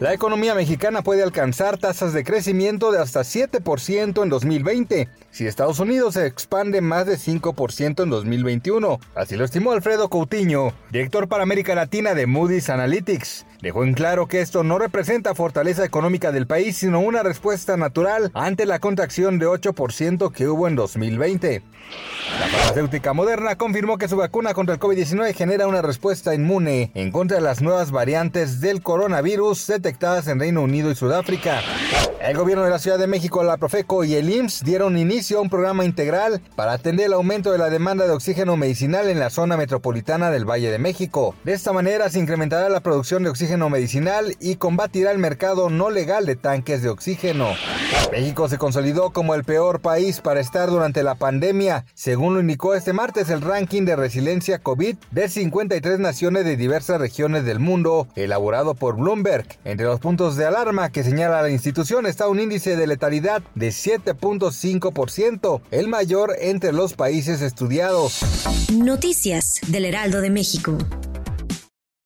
La economía mexicana puede alcanzar tasas de crecimiento de hasta 7% en 2020 si Estados Unidos se expande más de 5% en 2021. Así lo estimó Alfredo Coutinho, director para América Latina de Moody's Analytics. Dejó en claro que esto no representa fortaleza económica del país, sino una respuesta natural ante la contracción de 8% que hubo en 2020. La farmacéutica Moderna confirmó que su vacuna contra el COVID-19 genera una respuesta inmune en contra de las nuevas variantes del coronavirus en Reino Unido y Sudáfrica. El gobierno de la Ciudad de México, la Profeco y el IMSS dieron inicio a un programa integral para atender el aumento de la demanda de oxígeno medicinal en la zona metropolitana del Valle de México. De esta manera se incrementará la producción de oxígeno medicinal y combatirá el mercado no legal de tanques de oxígeno. México se consolidó como el peor país para estar durante la pandemia, según lo indicó este martes el ranking de resiliencia COVID de 53 naciones de diversas regiones del mundo, elaborado por Bloomberg. Entre los puntos de alarma que señala la institución está un índice de letalidad de 7.5%, el mayor entre los países estudiados. Noticias del Heraldo de México.